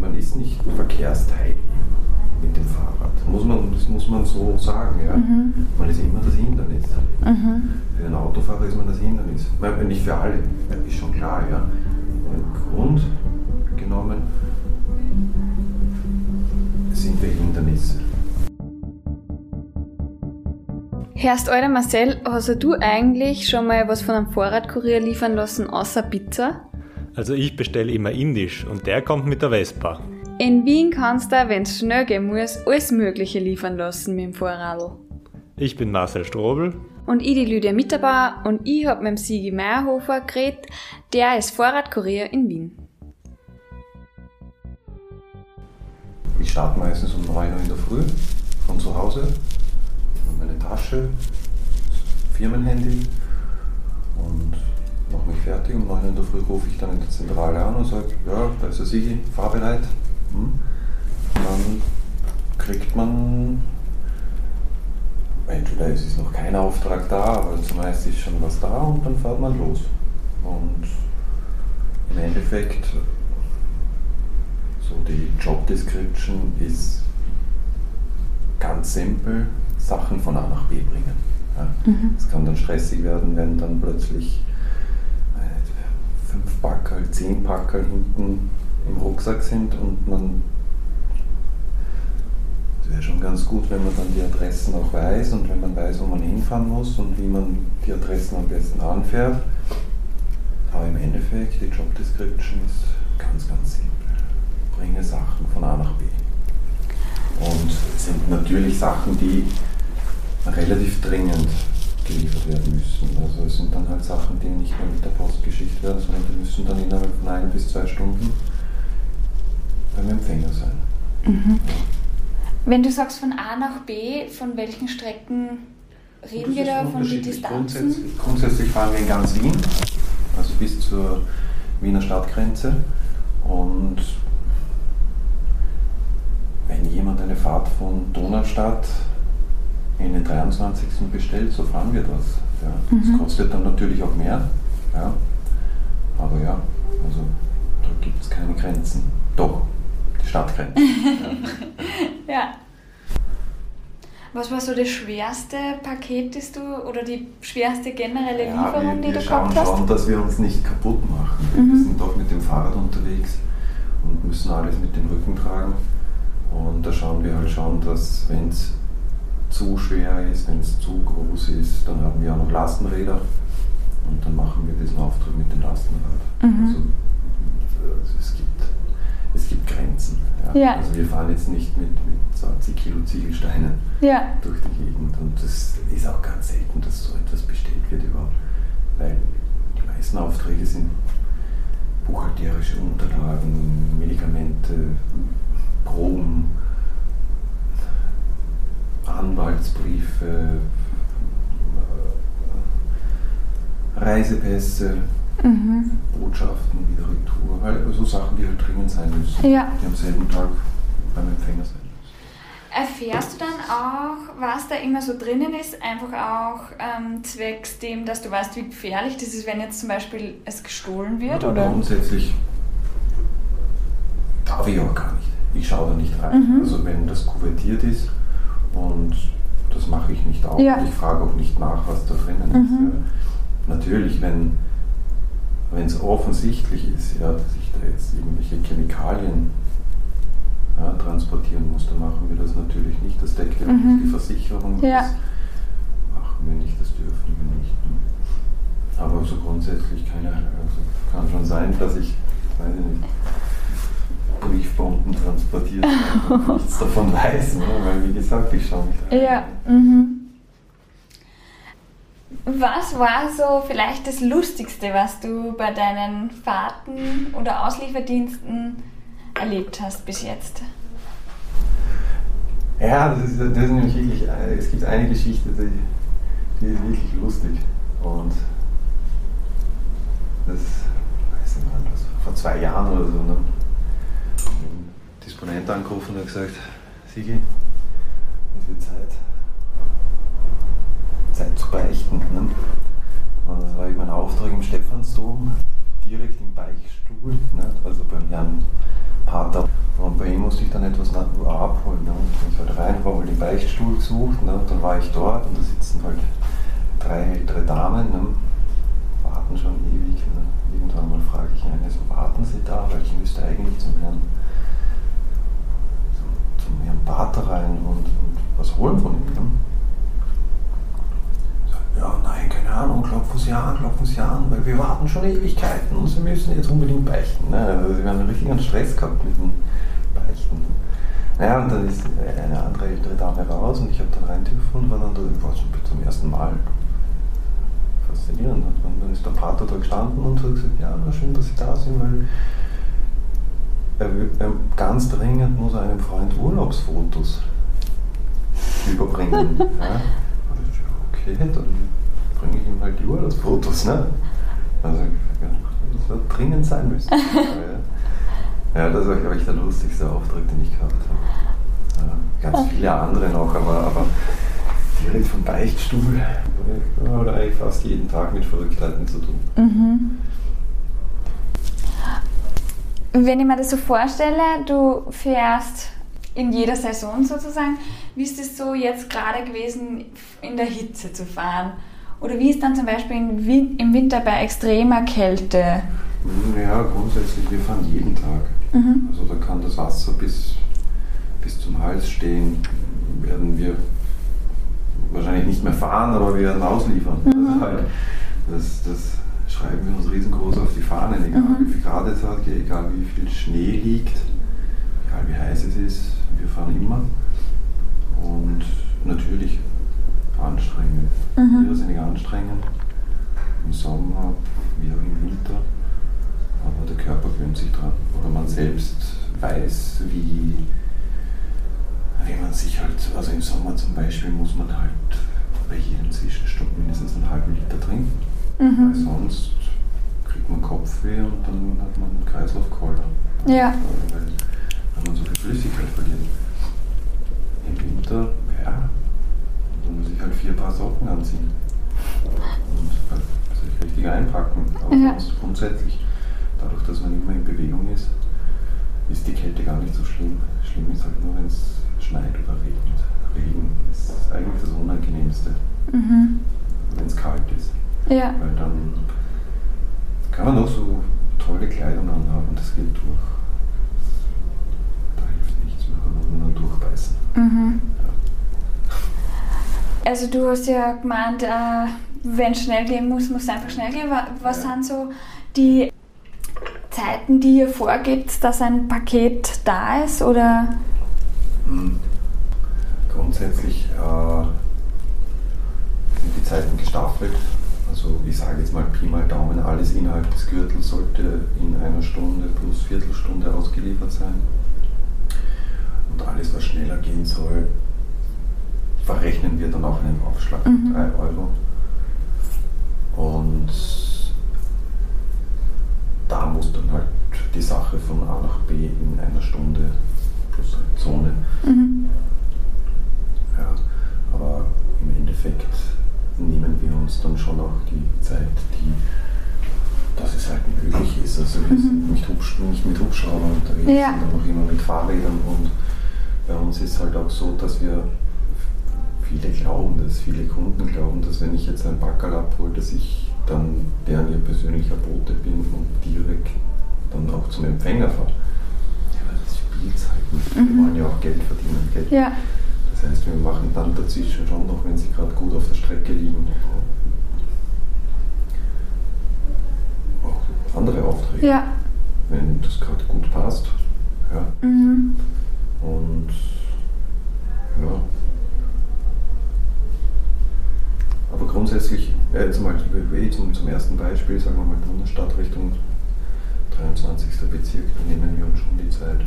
Man ist nicht verkehrsteilnehmer mit dem Fahrrad. Muss man, das muss man so sagen. Ja? Mhm. Man ist immer das Hindernis. Für den Autofahrer ist man das Hindernis. Nicht für alle, ist schon klar. Ja? Im Grund genommen sind wir Hindernisse. Herrst Alter Marcel, hast du eigentlich schon mal was von einem Fahrradkurier liefern lassen, außer Pizza? Also ich bestelle immer indisch und der kommt mit der Vespa. In Wien kannst du, wenn es schnell gehen muss, alles Mögliche liefern lassen mit dem Fahrradl. Ich bin Marcel Strobel. Und ich die Lydia Mitterbauer und ich hab mit dem Sigi Meyerhofer geredet, der ist Fahrradkurier in Wien. Ich starte meistens um 9 Uhr in der Früh von zu Hause. Meine Tasche, Firmenhandy und mache mich fertig. Um 9 Uhr in der Früh rufe ich dann in der Zentrale an und sage, ja, da ist der Sigi, fahrbereit. Hm. Dann kriegt man, entweder ist noch kein Auftrag da, aber zumeist ist schon was da und dann fährt man los. Und im Endeffekt so die Job Description ist ganz simpel, Sachen von A nach B bringen. Ja. Es kann dann stressig werden, wenn dann plötzlich äh, fünf Packerl, zehn Packerl hinten im Rucksack sind und man es wäre schon ganz gut, wenn man dann die Adressen auch weiß und wenn man weiß, wo man hinfahren muss und wie man die Adressen am besten anfährt. Aber im Endeffekt, die Job Description ist ganz, ganz simpel. Bringe Sachen von A nach B. Und es sind natürlich Sachen, die relativ dringend geliefert werden müssen. Also es sind dann halt Sachen, die nicht mehr mit der Post geschickt werden, sondern die müssen dann innerhalb von ein bis zwei Stunden beim Empfänger sein. Wenn du sagst von A nach B, von welchen Strecken reden wir da, von den. Distanzen? Grundsätzlich, grundsätzlich fahren wir in ganz Wien, also bis zur Wiener Stadtgrenze. Und wenn jemand eine Fahrt von Donaustadt in den 23. bestellt, so fahren wir das. Ja. Das kostet dann natürlich auch mehr. Ja. Aber ja, also da gibt es keine Grenzen. Doch, die Stadtgrenzen. ja. Ja. Was war so das schwerste Paket, das du, oder die schwerste generelle Ja, Lieferung, wir, die wir du schauen gehabt hast? schon, dass wir uns nicht kaputt machen. Mhm. Wir sind doch mit dem Fahrrad unterwegs und müssen alles mit dem Rücken tragen. Und da schauen wir halt schon, dass wenn es zu schwer ist, wenn es zu groß ist, dann haben wir auch noch Lastenräder und dann machen wir diesen Auftrag mit dem Lastenrad. Mhm. Also, also es, gibt, es gibt Grenzen. Ja. Ja. Also wir fahren jetzt nicht mit, mit 20 Kilo Ziegelsteinen Ja. durch die Gegend. Und das ist auch ganz selten, dass so etwas bestellt wird überhaupt. Weil die meisten Aufträge sind buchhalterische Unterlagen, Medikamente, Proben, Anwaltsbriefe, äh, Reisepässe, Mhm. Botschaften, wieder Retour, halt so Sachen, die halt dringend sein müssen, Ja. die am selben Tag beim Empfänger sein müssen. Erfährst du dann auch, was da immer so drinnen ist, einfach auch ähm, zwecks dem, dass du weißt, wie gefährlich das ist, wenn jetzt zum Beispiel es gestohlen wird? Ja, Oder? Grundsätzlich darf ich auch gar nicht. Ich schaue da nicht rein. Mhm. Also wenn das kuvertiert ist und das mache ich nicht auch. Ja. Ich frage auch nicht nach, was da drinnen ist. Mhm. Ja. Natürlich, wenn es offensichtlich ist, ja, dass ich da jetzt irgendwelche Chemikalien ja, transportieren muss, dann machen wir das natürlich nicht. Das deckt ja Mhm. nicht die Versicherung. Ja. Das machen wir nicht, das dürfen wir nicht. Aber so grundsätzlich keine, also kann schon sein, dass ich, weiß ich nicht, Briefbomben transportiert und nichts davon weiß, ne? weil wie gesagt, ich schaue nicht rein. Ja. Mhm. Was war so vielleicht das Lustigste, was du bei deinen Fahrten oder Auslieferdiensten erlebt hast bis jetzt? Ja, das ist, das ist nämlich wirklich, es gibt eine Geschichte, die, die ist wirklich lustig. Und das, weiß nicht wann das, vor zwei Jahren oder so, ne? Disponent angerufen und hat gesagt, Sigi, es wird Zeit, Zeit zu beichten. Ne? Und das war eben ein Auftrag im Stephansdom. Direkt im Beichtstuhl, ne? also beim Herrn Pater. Und bei ihm musste ich dann etwas abholen. Ne? Und ich halt rein, habe halt den Beichtstuhl gesucht. Ne? Und dann war ich dort und da sitzen halt drei ältere Damen, ne? warten schon ewig. Ne? Irgendwann mal frage ich eine, so warten Sie da, weil ich müsste eigentlich zum Herrn, zum Herrn Pater rein und, und was holen von ihm. Ja, nein, keine Ahnung, klopfen Sie an, klopfen Sie an, weil wir warten schon Ewigkeiten und Sie müssen jetzt unbedingt beichten. Ne? Also Sie haben einen richtigen Stress gehabt mit dem Beichten. Naja, und dann ist eine andere ältere Dame raus und ich habe dann rein dürfen und war dann da, war schon zum ersten Mal faszinierend. Und dann ist der Pater da gestanden und hat gesagt, ja, schön, dass Sie da sind, weil ganz dringend muss er einem Freund Urlaubsfotos überbringen. ja? Okay, dann bringe ich ihm halt die Urlaubsfotos. Ne? Also, das wird dringend sein müssen. ja, das war, glaube ich, der lustigste Auftritt, den ich gehabt habe. Ja, ganz viele andere noch, aber, aber direkt vom Beichtstuhl oder eigentlich fast jeden Tag mit Verrücktheiten zu tun. Mhm. Wenn ich mir das so vorstelle, du fährst in jeder Saison sozusagen, wie ist es so jetzt gerade gewesen, in der Hitze zu fahren? Oder wie ist dann zum Beispiel im Winter bei extremer Kälte? Ja, grundsätzlich, wir fahren jeden Tag. Mhm. Also da kann das Wasser bis, bis zum Hals stehen, werden wir wahrscheinlich nicht mehr fahren, aber wir werden ausliefern. Mhm. Halt, das, das, schreiben wir uns riesengroß auf die Fahnen, egal mhm. wie viel Grad es hat, egal wie viel Schnee liegt, egal wie heiß es ist, wir fahren immer. Und natürlich anstrengend, mhm. irrsinnig anstrengend. Im Sommer wie auch im Winter. Aber der Körper gewöhnt sich dran. Oder man selbst weiß, wie wie man sich halt, also im Sommer zum Beispiel muss man halt bei jedem Zwischenstopp mindestens einen halben Liter trinken. Mhm. Weil sonst kriegt man Kopfweh und dann hat man einen Kreislaufkoller. Ja. Weil, weil man so viel Flüssigkeit verliert. Im Winter, ja, dann muss ich halt vier Paar Socken anziehen. Und halt sich richtig einpacken. Aber ja. sonst grundsätzlich, dadurch, dass man immer in Bewegung ist, ist die Kälte gar nicht so schlimm. Schlimm ist halt nur, wenn es schneit oder regnet. Regen ist eigentlich das Unangenehmste, mhm. wenn es kalt ist. Ja. Weil dann kann man auch so tolle Kleidung anhaben, das geht durch. Da hilft nichts mehr, da muss man dann durchbeißen. Mhm. Ja. Also du hast ja gemeint, äh, wenn es schnell gehen muss, muss es einfach schnell gehen. Was ja. sind so die Zeiten, die ihr vorgebt, dass ein Paket da ist? Oder? Hm. Grundsätzlich äh, sind die Zeiten gestaffelt. Also ich sage jetzt mal Pi mal Daumen, alles innerhalb des Gürtels sollte in einer Stunde plus Viertelstunde ausgeliefert sein. Und alles, was schneller gehen soll, verrechnen wir dann auch einen Aufschlag von mhm. 3 Euro. Und da muss dann halt die Sache von A nach B in einer Stunde plus eine Zone. Mhm. Ja, aber im Endeffekt nehmen wir uns dann schon auch die Zeit, die, dass es halt möglich ist. Also wir mhm. sind nicht, Hubsch nicht mit Hubschraubern unterwegs, ja. sondern noch immer mit Fahrrädern und bei uns ist halt auch so, dass wir viele glauben das, viele Kunden glauben, dass wenn ich jetzt ein Backerl abhole, dass ich dann deren ihr persönlicher Bote bin und direkt dann auch zum Empfänger fahre. Ja, das spielt halt nicht. Mhm. Wir wollen ja auch Geld verdienen. Geld. Ja. Das heißt, wir machen dann dazwischen schon noch, wenn sie gerade gut auf der Strecke liegen, auch andere Aufträge. Ja. Wenn das gerade gut passt. Ja. Mhm. Und ja. Aber grundsätzlich, ja, jetzt mal zum, zum ersten Beispiel, sagen wir mal Bundesstadt Richtung 23. Bezirk, da nehmen wir uns schon die Zeit.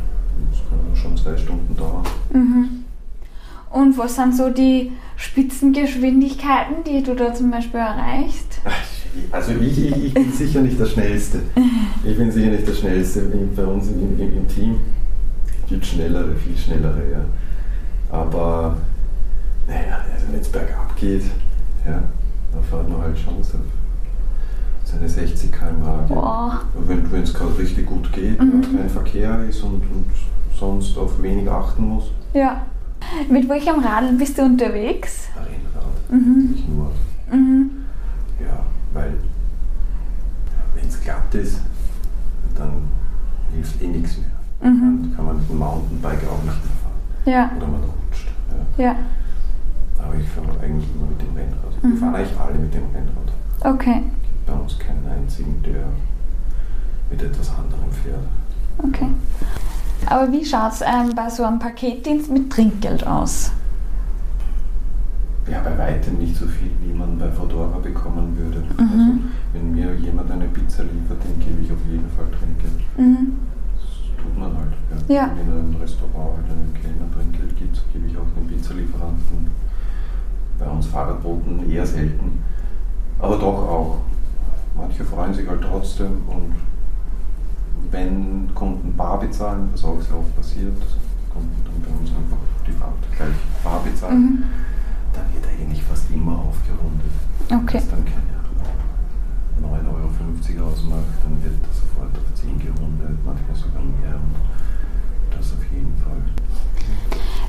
Das kann schon zwei Stunden dauern. Mhm. Und was sind so die Spitzengeschwindigkeiten, die du da zum Beispiel erreichst? Also ich, ich, ich bin sicher nicht der Schnellste. Ich bin sicher nicht der Schnellste. Bei uns im, im, im Team gibt es schnellere, viel schnellere. Ja. Aber naja, also wenn es bergab geht, ja, da fährt man halt schon so seine 60 km/h. Boah. Wenn es gerade richtig gut geht, Mhm. kein Verkehr ist und, und sonst auf wenig achten muss. Ja. Mit welchem Radl bist du unterwegs? Rennrad, Mhm. nicht nur. Mhm. Ja, weil wenn es glatt ist, dann hilft eh nichts mehr. Mhm. Dann kann man mit dem Mountainbike auch nicht mehr fahren. Ja. Oder man rutscht. Ja. Ja. Aber ich fahre eigentlich immer mit dem Rennrad. Wir Mhm. fahren eigentlich alle mit dem Rennrad. Okay. Bei uns keinen einzigen, der mit etwas anderem fährt. Okay. Aber wie schaut es ähm, bei so einem Paketdienst mit Trinkgeld aus? Ja, bei weitem nicht so viel, wie man bei Fodora bekommen würde. Mhm. Also, wenn mir jemand eine Pizza liefert, den gebe ich auf jeden Fall Trinkgeld. Mhm. Das tut man halt. Ja. Ja. Wenn in einem Restaurant halt einen Kellner Trinkgeld gibt, gebe ich auch den Pizzalieferanten. Bei uns Fahrradboten eher selten. Aber doch auch. Manche freuen sich halt trotzdem und wenn Kunden bar bezahlen, was auch sehr oft passiert, Kunden dann bei uns einfach die Fahrt gleich bar bezahlen, Mhm. dann wird eigentlich fast immer aufgerundet. Okay. Wenn es dann keine 9,50 Euro ausmacht, dann wird das sofort auf 10 gerundet, manchmal sogar mehr und das auf jeden Fall.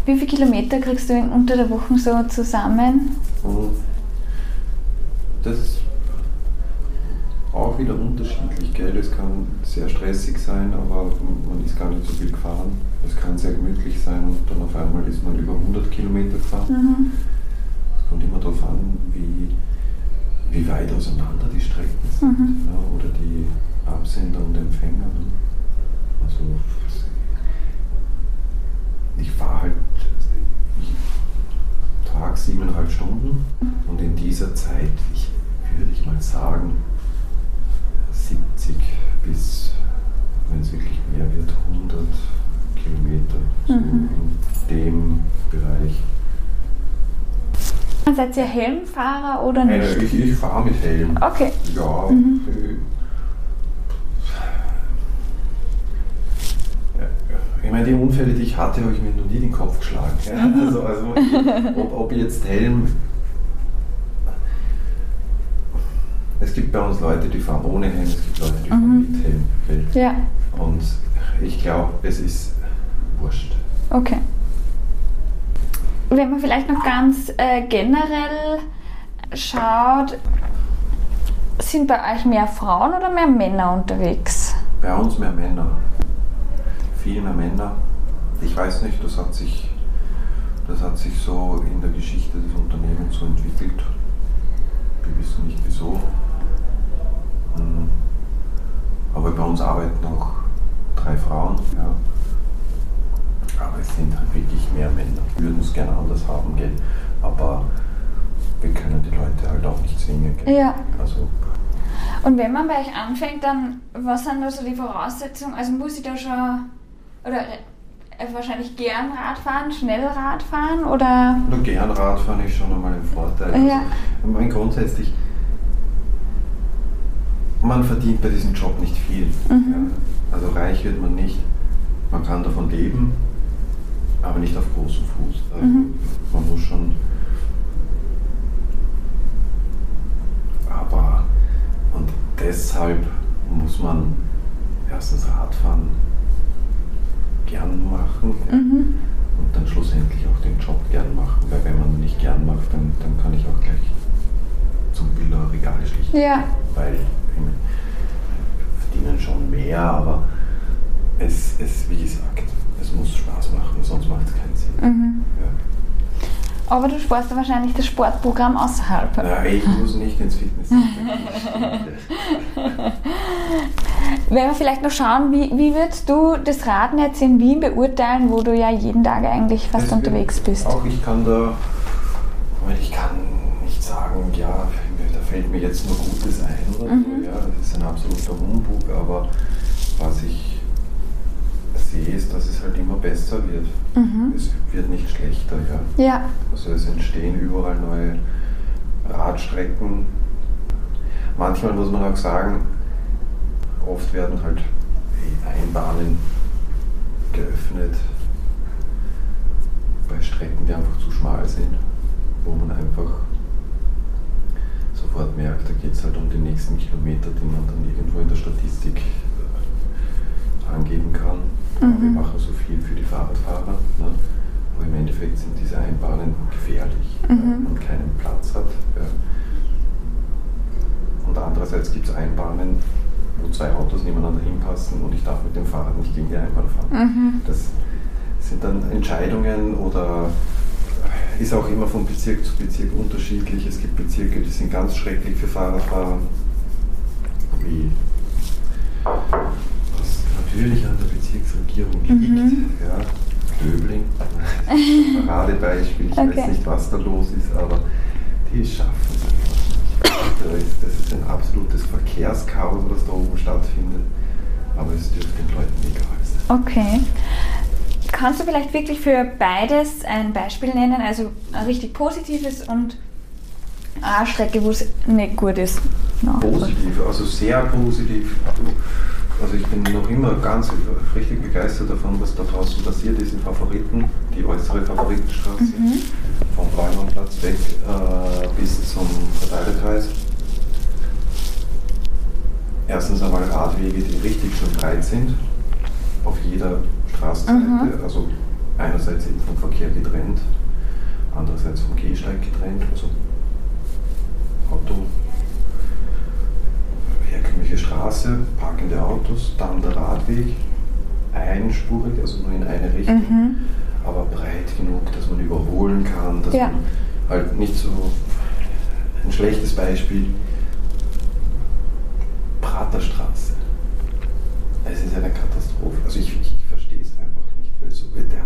Wie viele Kilometer kriegst du in unter der Woche so zusammen? Und das ist auch wieder unterschiedlich, gell? Es kann sehr stressig sein, aber man ist gar nicht so viel gefahren. Es kann sehr gemütlich sein und dann auf einmal ist man über 100 Kilometer gefahren. Mhm. Es kommt immer darauf an, wie, wie weit auseinander die Strecken sind Mhm. ne? oder die Absender und Empfänger. Ne? Also ich fahre halt Tag siebeneinhalb Stunden und in dieser Zeit, ich, würde ich mal sagen, 70 bis, wenn es wirklich mehr wird, 100 Kilometer, so Mhm. in dem Bereich. Seid ihr Helmfahrer oder Äh, nicht? ich ich fahre mit Helm. Okay. Ja. Mhm. äh, Ich meine, die Unfälle, die ich hatte, habe ich mir noch nie den Kopf geschlagen. Also, also ob, ob jetzt Helm. Es gibt bei uns Leute, die fahren ohne Helm, es gibt Leute, die fahren Mhm. mit Helm. gell? Ja. Und ich glaube, es ist wurscht. Okay. Wenn man vielleicht noch ganz äh, generell schaut, sind bei euch mehr Frauen oder mehr Männer unterwegs? Bei uns mehr Männer. Viel mehr Männer. Ich weiß nicht, das hat sich, das hat sich so in der Geschichte des Unternehmens so entwickelt. Wir wissen nicht wieso. Aber bei uns arbeiten auch drei Frauen. Ja. Aber es sind halt wirklich mehr Männer. Wir würden es gerne anders haben, gell? Aber wir können die Leute halt auch nicht zwingen. Gell? Ja. Also Und wenn man bei euch anfängt, dann was sind da so die Voraussetzungen? Also muss ich da schon oder äh, wahrscheinlich gern Radfahren, schnell Radfahren oder Nur gern Radfahren ist schon einmal ein Vorteil. Ja. Also, ich meine, grundsätzlich, man verdient bei diesem Job nicht viel. Mhm. Ja. Also reich wird man nicht. Man kann davon leben, aber nicht auf großem Fuß. Also Mhm. Man muss schon. Aber, und deshalb muss man erstens Radfahren gern machen. ja mhm. und dann schlussendlich auch den Job gern machen. Weil wenn man nicht gern macht, dann, dann kann ich auch gleich zum Biller Regale schlichten. Ja. Weil verdienen schon mehr, aber es, es, wie gesagt, es muss Spaß machen, sonst macht es keinen Sinn. Mhm. Ja. Aber du sparst ja wahrscheinlich das Sportprogramm außerhalb. Na, ich muss nicht ins Fitnesscenter. Wenn wir vielleicht noch schauen, wie, wie würdest du das Raden jetzt in Wien beurteilen, wo du ja jeden Tag eigentlich fast wird- unterwegs bist? Auch ich kann da, weil ich kann fällt mir jetzt nur Gutes ein oder Mhm. so. Ja, das ist ein absoluter Humbug, aber was ich sehe, ist, dass es halt immer besser wird. Mhm. Es wird nicht schlechter, ja. Ja. Also es entstehen überall neue Radstrecken. Manchmal muss man auch sagen, oft werden halt Einbahnen geöffnet bei Strecken, die einfach zu schmal sind, wo man einfach sofort merkt, da geht es halt um die nächsten Kilometer, die man dann irgendwo in der Statistik äh, angeben kann. Mhm. Wir machen so viel für die Fahrradfahrer, ne? aber im Endeffekt sind diese Einbahnen gefährlich, Mhm. weil man keinen Platz hat. Ja. Und andererseits gibt es Einbahnen, wo zwei Autos nebeneinander hinpassen und ich darf mit dem Fahrrad nicht gegen die Einbahn fahren. Mhm. Das sind dann Entscheidungen oder ist auch immer von Bezirk zu Bezirk unterschiedlich. Es gibt Bezirke, die sind ganz schrecklich für Fahrradfahrer, wie was natürlich an der Bezirksregierung liegt. Mhm. Ja, Döbling, Paradebeispiel, ich Okay. weiß nicht, was da los ist, aber die schaffen es einfach nicht. Das ist ein absolutes Verkehrschaos, was da oben stattfindet, aber es dürfte den Leuten egal sein. Okay. Kannst du vielleicht wirklich für beides ein Beispiel nennen, also ein richtig positives und eine Strecke, wo es nicht gut ist? Nachvollziehen. Positiv, also sehr positiv. Also ich bin noch immer ganz richtig begeistert davon, was da draußen passiert ist in Favoriten, die äußere Favoritenstraße, Mhm. vom Bräumannplatz weg äh, bis zum Verteilerkreis. Erstens einmal Radwege, die richtig schon breit sind, auf jeder Straßenseite, Mhm. also einerseits eben vom Verkehr getrennt, andererseits vom Gehsteig getrennt, also Auto, herkömmliche Straße, parkende Autos, dann der Radweg, einspurig, also nur in eine Richtung, Mhm. aber breit genug, dass man überholen kann, dass Ja. man halt nicht so ein schlechtes Beispiel, Praterstraße. Es ist eine Katastrophe. Also ich, ich verstehe es einfach nicht. Weil so, der,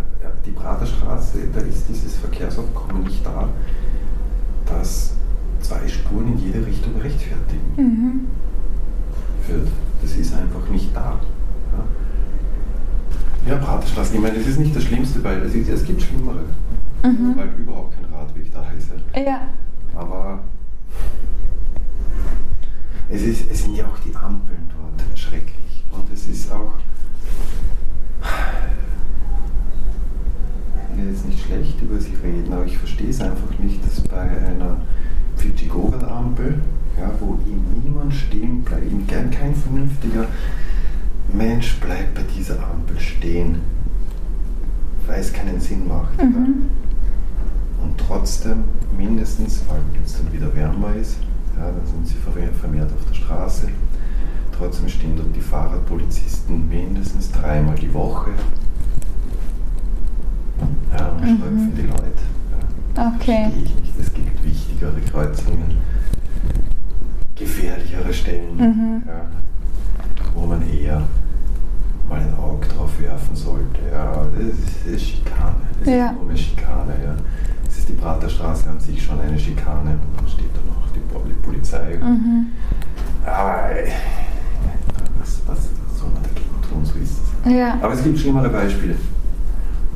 die Praterstraße, da ist dieses Verkehrsaufkommen nicht da, dass zwei Spuren in jede Richtung rechtfertigen Mhm. wird. Das ist einfach nicht da. Ja, ja Praterstraße, ich meine, das ist nicht das Schlimmste, weil es, gibt Schlimmere, Mhm. weil überhaupt kein Radweg da ist. Ja. Ja. Aber es, ist, es sind ja auch die Ampeln dort schrecklich. Und es ist auch. Ich will jetzt nicht schlecht über sie reden, aber ich verstehe es einfach nicht, dass bei einer Pfittigogel-Ampel, ja, wo ihm niemand stehen bleibt, ihm gern kein vernünftiger Mensch bleibt bei dieser Ampel stehen, weil es keinen Sinn macht. Ja Mhm. und trotzdem mindestens, weil jetzt dann wieder wärmer dann sind sie vermehrt auf der Straße, trotzdem stehen dort die Fahrradpolizisten mindestens dreimal die Woche ja, und Mhm. streifen die Leute. Ja. Okay. Ich nicht. Es gibt wichtigere Kreuzungen, gefährlichere Stellen, Mhm. ja, wo man eher mal ein Auge drauf werfen sollte. Ja, das ist, Schikane. Das Ja. ist nur eine Schikane. Ja. Es ist die Praterstraße an sich schon eine Schikane. Dann steht da noch die Pol- Polizei. Mhm. Aber was, was soll man dagegen tun? So ist es. Ja. Aber es gibt schlimmere Beispiele.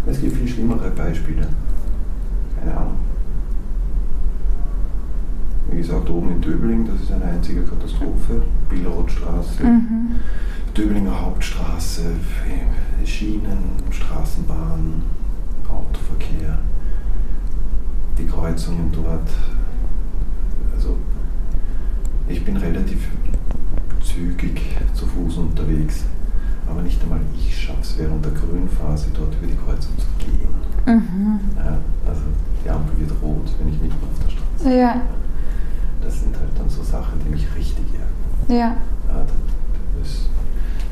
Es gibt viel schlimmere Beispiele. Keine Ahnung. Wie gesagt, oben in Döbling, das ist eine einzige Katastrophe. Billerotstraße, Mhm. Döblinger Hauptstraße, Schienen, Straßenbahn, Autoverkehr, die Kreuzungen dort. Also ich bin relativ zügig zu Fuß unterwegs, aber nicht einmal ich schaffe es während der Grünphase dort über die Kreuzung zu gehen. Mhm. Ja, also die Ampel wird rot, wenn ich mitten auf der Straße Ja. Das sind halt dann so Sachen, die mich richtig ärgern. Ja. Ja, das ist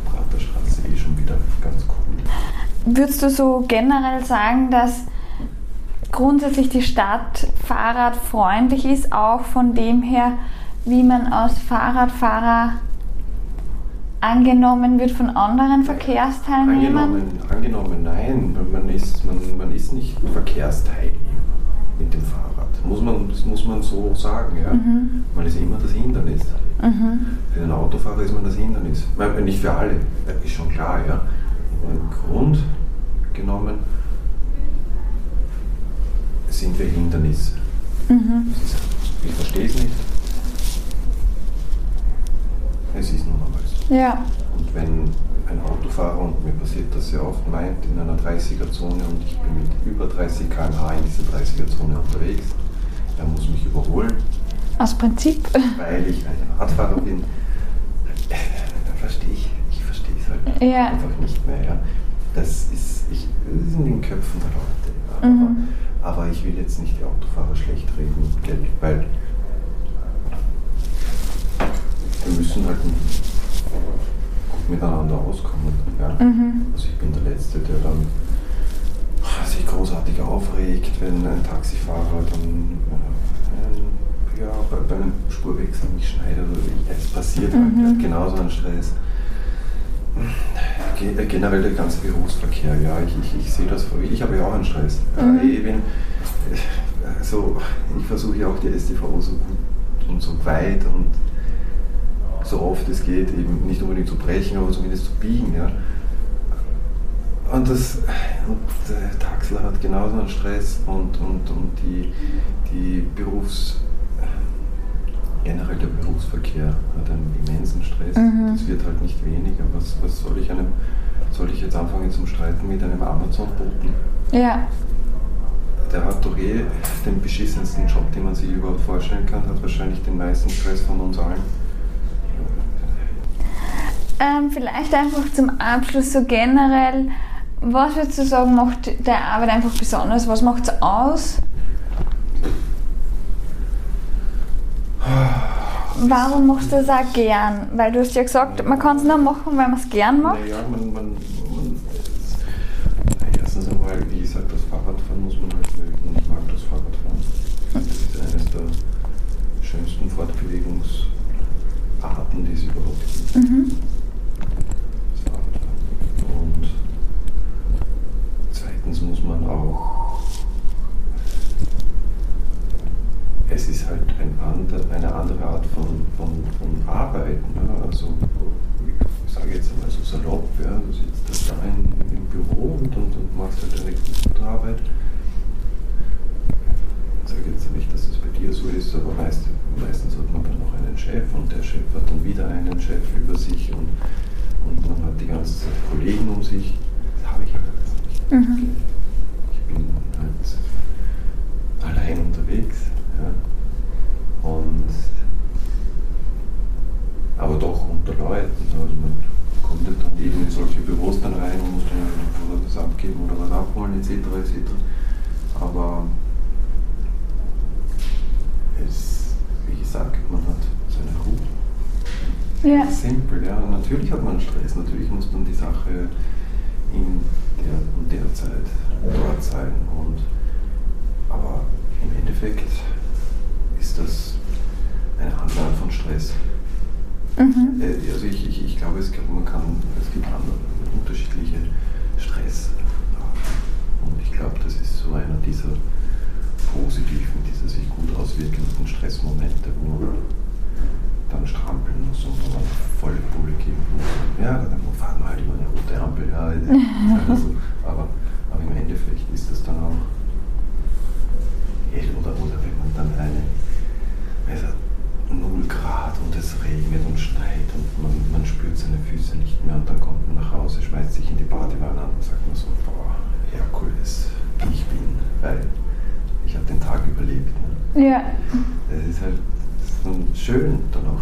Praterstraße eh schon wieder ganz cool. Würdest du so generell sagen, dass grundsätzlich die Stadt fahrradfreundlich ist, auch von dem her, wie man als Fahrradfahrer angenommen wird von anderen Verkehrsteilnehmern? Angenommen, angenommen nein, man ist, man, man ist nicht Verkehrsteilnehmer mit dem Fahrrad. Muss man, das muss man so sagen. Ja? Mhm. Man ist immer das Hindernis. Mhm. Für den Autofahrer ist man das Hindernis. Nicht für alle, ist schon klar, ja. Aber im Grund genommen sind wir Hindernis. Mhm. Ich verstehe es nicht. Es ist nun einmal so. Ja. Und wenn ein Autofahrer, und mir passiert das sehr oft, meint, in einer 30er-Zone und ich bin mit über 30 km/h in dieser 30er-Zone unterwegs, er muss mich überholen, Aus Prinzip? Weil ich ein Radfahrer bin, äh, verstehe ich, ich verstehe es halt Ja. einfach nicht mehr. Ja. Das, ist, ich, das ist in den Köpfen der Leute. Ja. Mhm. Aber, aber ich will jetzt nicht die Autofahrer schlecht reden, weil wir müssen halt gut miteinander auskommen. Ja. Mhm. Also ich bin der Letzte, der dann sich großartig aufregt, wenn ein Taxifahrer dann äh, ja, bei, bei einem Spurwechsel mich schneidet oder ich- es passiert Mhm. halt genauso ein Stress. Ge- äh, Generell der ganze Berufsverkehr, ja, ich, ich, ich sehe das, ich habe ja auch einen Stress. Ja, Mhm. ich, bin, äh, so, ich versuche ja auch die STV so gut und so weit und so oft es geht, eben nicht unbedingt zu brechen, aber zumindest zu biegen. Ja. Und, das, und der Taxler hat genauso einen Stress und, und, und die, die Berufs, generell der Berufsverkehr hat einen immensen Stress. Mhm. Das wird halt nicht weniger. Was, was soll ich einem, soll ich jetzt anfangen zum Streiten mit einem Amazon-Boten? Ja. Der hat doch eh den beschissensten Job, den man sich überhaupt vorstellen kann, hat wahrscheinlich den meisten Stress von uns allen. Ähm, vielleicht einfach zum Abschluss so generell, was würdest du sagen, macht der Arbeit einfach besonders? Was macht es aus? Warum machst du das auch gern? Weil du hast ja gesagt, man kann es nur machen, weil man es gern macht. Naja, man, man, man erstens einmal, wie gesagt, das Fahrradfahren muss man halt mögen und ich mag das Fahrradfahren. Das ist eines der schönsten Fortbewegungsarten, die es überhaupt gibt. Mhm. Das Fahrradfahren. Und zweitens muss man auch es ist halt ein ander, eine andere Art von, von, Arbeiten. Ne? Also, ich sage jetzt einmal so salopp, ja? du sitzt da in, im Büro und, und, und machst halt eine gute Arbeit. Ich sage jetzt nicht, dass das bei dir so ist, aber meist, meistens hat man dann noch einen Chef und der Chef hat dann wieder einen Chef über sich und, und man hat die ganze Zeit Kollegen um sich. Das habe ich ja alles nicht. Mhm. Ich bin halt allein unterwegs. Ja. Und aber doch unter Leuten. Also man kommt ja dann eben in solche Büros dann rein und muss dann irgendwo was abgeben oder was abholen etc. etc. Aber es, wie gesagt, man hat seine Ruhe. Ja. Simpel, ja. Natürlich hat man Stress, natürlich muss man die Sache in der und der Zeit dort sein. Und, aber im Endeffekt ist das eine andere Art von Stress. Mhm. Äh, Also ich, ich, ich glaube, es gibt, man kann, es gibt andere, unterschiedliche Stressarten. Glaube, das ist so einer dieser positiven, dieser sich gut auswirkenden Stressmomente, wo man dann strampeln muss und wo man volle Pulle geben muss. Ja, dann fahren wir halt über eine rote Ampel. Ja, ist halt so. aber, aber im Endeffekt ist das dann auch hell oder, oder wenn man dann eine, es hat 0 Grad und es regnet und schneit und man, man spürt seine Füße nicht mehr und dann kommt man nach Hause, schmeißt sich in die Badewanne an und sagt man so, boah, Herkules, wie ich bin, weil ich habe den Tag überlebt. Ne? Ja. Das ist halt schön dann auch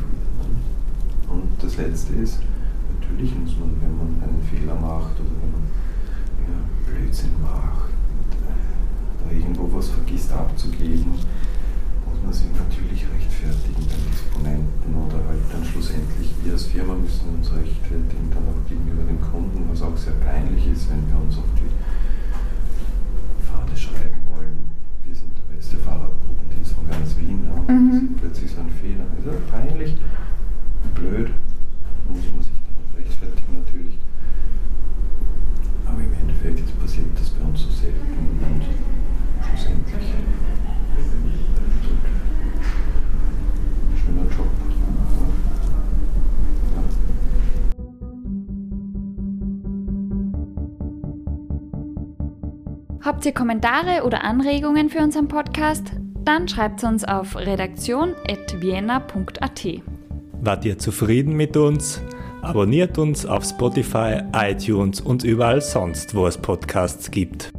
ihr Kommentare oder Anregungen für unseren Podcast? Dann schreibt uns auf redaktion.vienna.at. Wart ihr zufrieden mit uns? Abonniert uns auf Spotify, iTunes und überall sonst, wo es Podcasts gibt.